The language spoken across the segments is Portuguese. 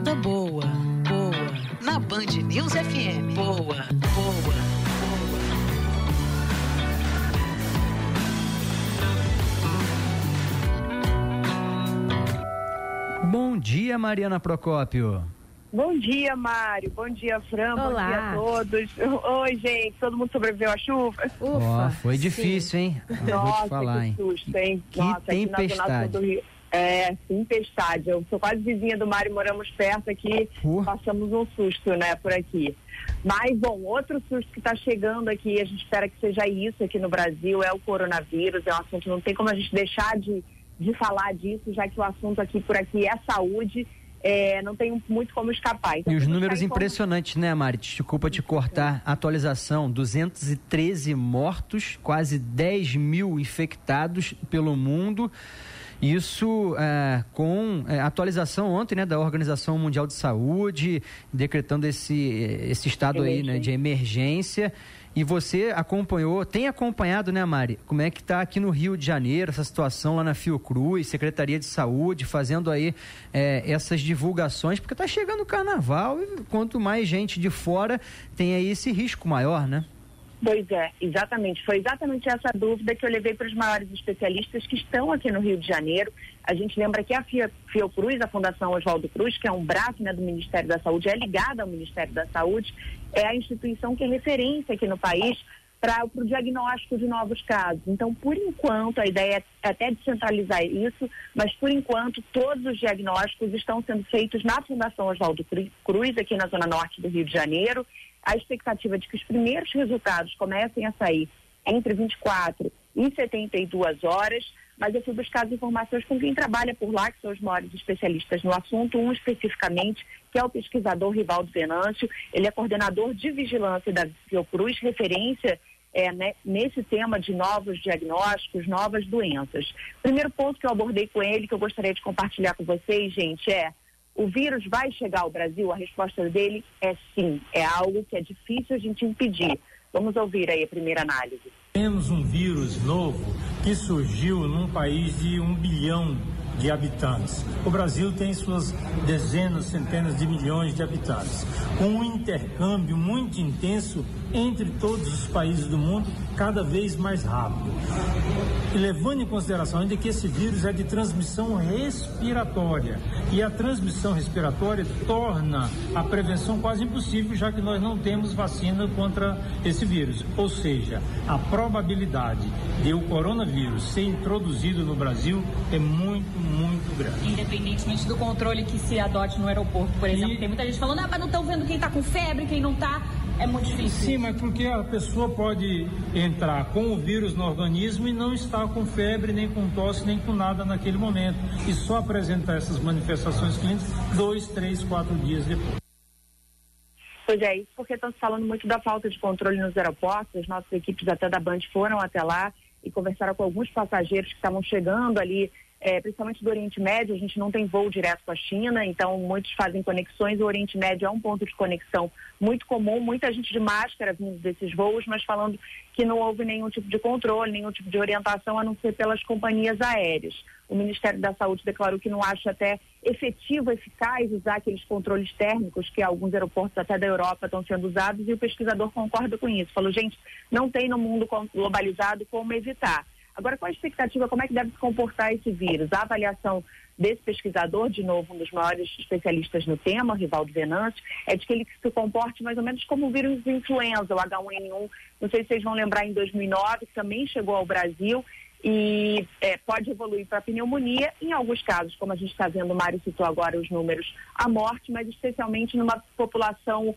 vida boa, boa. Na Band News FM. Boa, boa, boa. Bom dia, Mariana Procópio. Bom dia, Mário. Bom dia, Fran. Olá. Bom dia a todos. Oi, gente. Todo mundo sobreviveu à chuva? Ufa. foi difícil, hein? Eu vou te Nossa, falar, que hein? susto, hein? Que Nossa, aqui na Zona tempestade. Do Rio. É, tempestade. Eu sou quase vizinha do Mário, moramos perto aqui. Uh. Passamos um susto, né, por aqui. Mas, bom, outro susto que está chegando aqui, a gente espera que seja isso aqui no Brasil, é o coronavírus. É um assunto, não tem como a gente deixar de, de falar disso, já que o assunto aqui por aqui é saúde. É, não tem muito como escapar. Então, E os números impressionantes, né, Mari? Desculpa te cortar. Atualização: 213 mortos, quase 10 mil infectados pelo mundo. Isso é, com é, atualização ontem né, da Organização Mundial de Saúde, decretando esse, esse estado aí né, de emergência. E você acompanhou, tem acompanhado, né, Mari? Como é que está aqui no Rio de Janeiro, essa situação lá na Fiocruz, Secretaria de Saúde, fazendo aí é, essas divulgações, porque está chegando o carnaval e quanto mais gente de fora tem aí esse risco maior, né? Pois é, exatamente. Foi exatamente essa dúvida que eu levei para os maiores especialistas que estão aqui no Rio de Janeiro. A gente lembra que a Fiocruz, a Fundação Oswaldo Cruz, que é um braço né, do Ministério da Saúde, é ligada ao Ministério da Saúde, é a instituição que é referência aqui no país para o diagnóstico de novos casos. Então, por enquanto, a ideia é até descentralizar isso, mas por enquanto todos os diagnósticos estão sendo feitos na Fundação Oswaldo Cru- Cruz, aqui na Zona Norte do Rio de Janeiro. A expectativa de que os primeiros resultados comecem a sair entre 24 e 72 horas, mas eu fui buscar as informações com quem trabalha por lá, que são os maiores especialistas no assunto, um especificamente, que é o pesquisador Rivaldo Venâncio, ele é coordenador de vigilância da Fiocruz, referência é, né, nesse tema de novos diagnósticos, novas doenças. Primeiro ponto que eu abordei com ele, que eu gostaria de compartilhar com vocês, gente, é o vírus vai chegar ao Brasil? A resposta dele é sim. É algo que é difícil a gente impedir. Vamos ouvir aí a primeira análise. Temos um vírus novo que surgiu num país de um bilhão de habitantes. O Brasil tem suas dezenas, centenas de milhões de habitantes, com um intercâmbio muito intenso entre todos os países do mundo, cada vez mais rápido. E levando em consideração ainda que esse vírus é de transmissão respiratória, e a transmissão respiratória torna a prevenção quase impossível, já que nós não temos vacina contra esse vírus. Ou seja, a probabilidade de o coronavírus ser introduzido no Brasil é muito, muito grande. Independentemente do controle que se adote no aeroporto, por exemplo. E- Tem muita gente falando, ah, mas não estão vendo quem tá com febre, quem não tá. É muito difícil. Sim, mas porque a pessoa pode entrar com o vírus no organismo e não estar com febre, nem com tosse, nem com nada naquele momento. E só apresentar essas manifestações clínicas dois, três, quatro dias depois. Pois é, isso porque estão se falando muito da falta de controle nos aeroportos. As nossas equipes até da Band foram até lá e conversaram com alguns passageiros que estavam chegando ali, eh, principalmente do Oriente Médio. A gente não tem voo direto com a China, então muitos fazem conexões. O Oriente Médio é um ponto de conexão muito comum. Muita gente de máscara vindo desses voos, mas falando que não houve nenhum tipo de controle, nenhum tipo de orientação, a não ser pelas companhias aéreas. O Ministério da Saúde declarou que não acha até efetivo, eficaz usar aqueles controles térmicos que alguns aeroportos até da Europa estão sendo usados e o pesquisador concorda com isso. Falou, gente, não tem no mundo globalizado como evitar. Agora, qual a expectativa? Como é que deve se comportar esse vírus? A avaliação desse pesquisador, de novo, um dos maiores especialistas no tema, Rivaldo Venâncio, é de que ele se comporte mais ou menos como o vírus influenza, o H1N1. Não sei se vocês vão lembrar, em 2009, que também chegou ao Brasil e é, pode evoluir para pneumonia, em alguns casos, como a gente está vendo, o Mário citou agora os números, a morte, mas especialmente numa população,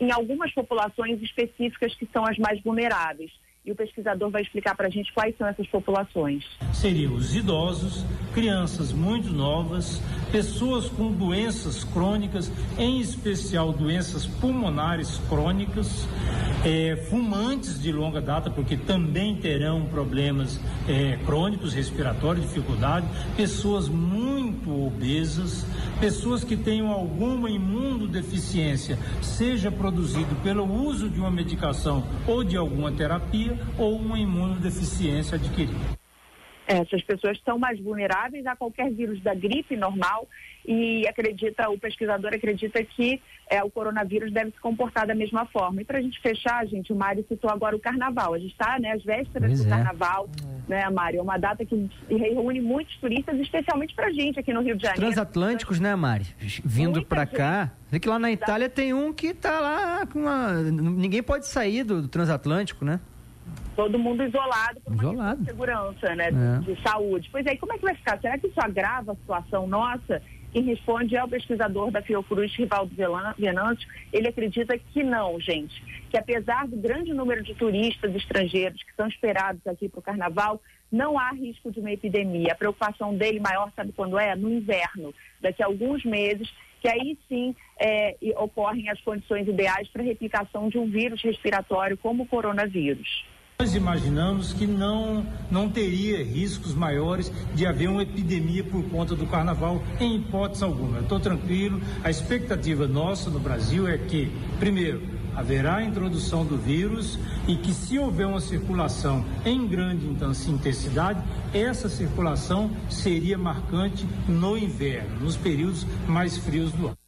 em algumas populações específicas que são as mais vulneráveis. E o pesquisador vai explicar para a gente quais são essas populações. seriam os idosos, crianças muito novas, pessoas com doenças crônicas, em especial doenças pulmonares crônicas, eh, fumantes de longa data, porque também terão problemas eh, crônicos, respiratórios, dificuldade, pessoas muito obesas, pessoas que tenham alguma imunodeficiência, seja produzido pelo uso de uma medicação ou de alguma terapia, ou uma imunodeficiência adquirida. Essas pessoas são mais vulneráveis a qualquer vírus da gripe normal e acredita, o pesquisador acredita que é, o coronavírus deve se comportar da mesma forma. E para a gente fechar, gente, o Mário citou agora o carnaval. A gente está né, às vésperas pois do é. carnaval, é. né, Mário? É uma data que reúne muitos turistas, especialmente para a gente aqui no Rio de Janeiro. Transatlânticos, né, Mari? Vindo para cá. Vê que lá na Itália tem um que está lá com uma... Ninguém pode sair do, do transatlântico, né? Todo mundo isolado por isolado. de segurança, né, é. de, de, saúde. Pois aí, como é que vai ficar? Será que isso agrava a situação nossa? Quem responde é o pesquisador da Fiocruz, Rivaldo Venâncio. Ele acredita que não, gente. Que apesar do grande número de turistas estrangeiros que são esperados aqui para o carnaval, não há risco de uma epidemia. A preocupação dele maior, sabe quando é? No inverno, daqui a alguns meses, que aí sim é, ocorrem as condições ideais para a replicação de um vírus respiratório como o coronavírus. Nós imaginamos que não, não teria riscos maiores de haver uma epidemia por conta do carnaval, em hipótese alguma. Estou tranquilo, a expectativa nossa no Brasil é que, primeiro, haverá a introdução do vírus e que, se houver uma circulação em grande intensidade, essa circulação seria marcante no inverno, nos períodos mais frios do ano.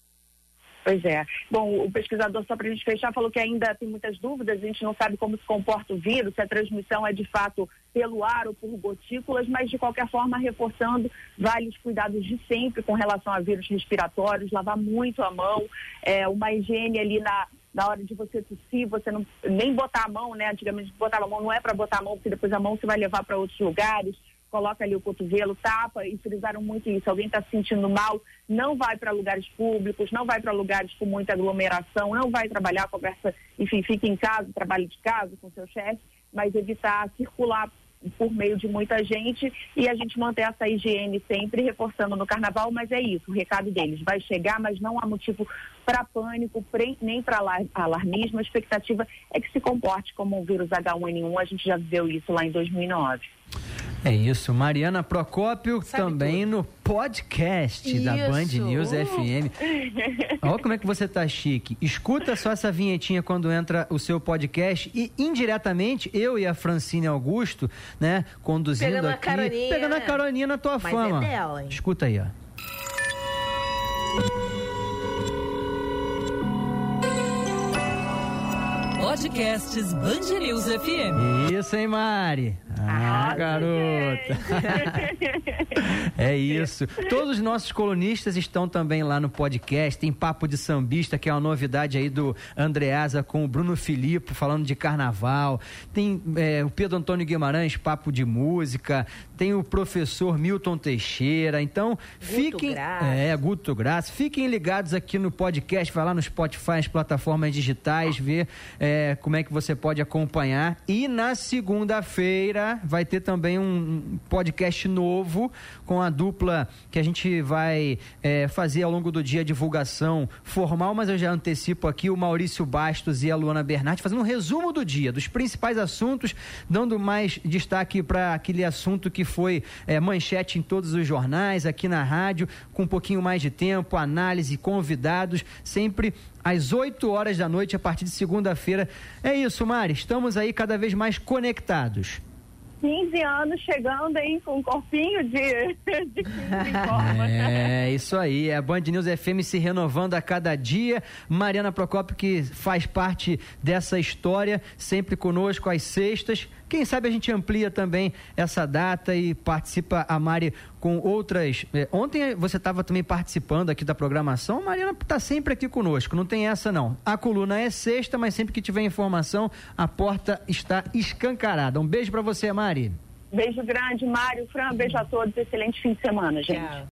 Pois é. Bom, o pesquisador, só para a gente fechar, falou que ainda tem muitas dúvidas, a gente não sabe como se comporta o vírus, se a transmissão é de fato pelo ar ou por gotículas, mas de qualquer forma, reforçando vários cuidados de sempre com relação a vírus respiratórios, lavar muito a mão, é, uma higiene ali na, na hora de você tossir, você não nem botar a mão, né? Antigamente botava a mão, não é para botar a mão, porque depois a mão você vai levar para outros lugares coloca ali o cotovelo, tapa e frisaram muito isso. Alguém está se sentindo mal, não vai para lugares públicos, não vai para lugares com muita aglomeração, não vai trabalhar, conversa, enfim, fica em casa, trabalho de casa com seu chefe, mas evitar circular por meio de muita gente e a gente manter essa higiene sempre reforçando no carnaval, mas é isso, o recado deles vai chegar, mas não há motivo para pânico, nem para alarmismo, a expectativa é que se comporte como um vírus H1N1, a gente já viu isso lá em 2009. É isso, Mariana Procópio Sabe também tudo. no podcast isso. da Band News FM. Olha como é que você tá chique. Escuta só essa vinhetinha quando entra o seu podcast e indiretamente eu e a Francine Augusto, né, conduzindo pegando aqui, a pegando a caroninha na tua Mas é fama. É dela, hein? Escuta aí, ó. Podcasts Band News FM. Isso, hein, Mari? Garota. é isso. Todos os nossos colunistas estão também lá no podcast. Tem Papo de Sambista, que é uma novidade aí do Andreasa com o Bruno Filippo, falando de carnaval. Tem é, o Pedro Antônio Guimarães, Papo de Música. Tem o professor Milton Teixeira. Então, Guto fiquem. Graça. É, Guto Graça. Fiquem ligados aqui no podcast. Vai lá no Spotify, as plataformas digitais, ver é, como é que você pode acompanhar. E na segunda-feira vai ter também um podcast novo com a dupla que a gente vai é, fazer ao longo do dia a divulgação formal, mas eu já antecipo aqui o Maurício Bastos e a Luana Bernardi fazendo um resumo do dia, dos principais assuntos, dando mais destaque para aquele assunto que foi é, manchete em todos os jornais, aqui na rádio, com um pouquinho mais de tempo, análise, convidados, sempre às 8 horas da noite, a partir de segunda-feira. É isso, Mari. Estamos aí cada vez mais conectados. 15 anos chegando aí com um corpinho de, de 15 É, isso aí. É a Band News FM se renovando a cada dia. Mariana Procópio, que faz parte dessa história, sempre conosco às sextas. Quem sabe a gente amplia também essa data e participa a Mari com outras. É, ontem você estava também participando aqui da programação. A Mariana está sempre aqui conosco, não tem essa não. A coluna é sexta, mas sempre que tiver informação, a porta está escancarada. Um beijo para você, Mari. Beijo grande, Mário, Fran, beijo a todos. Excelente fim de semana, gente.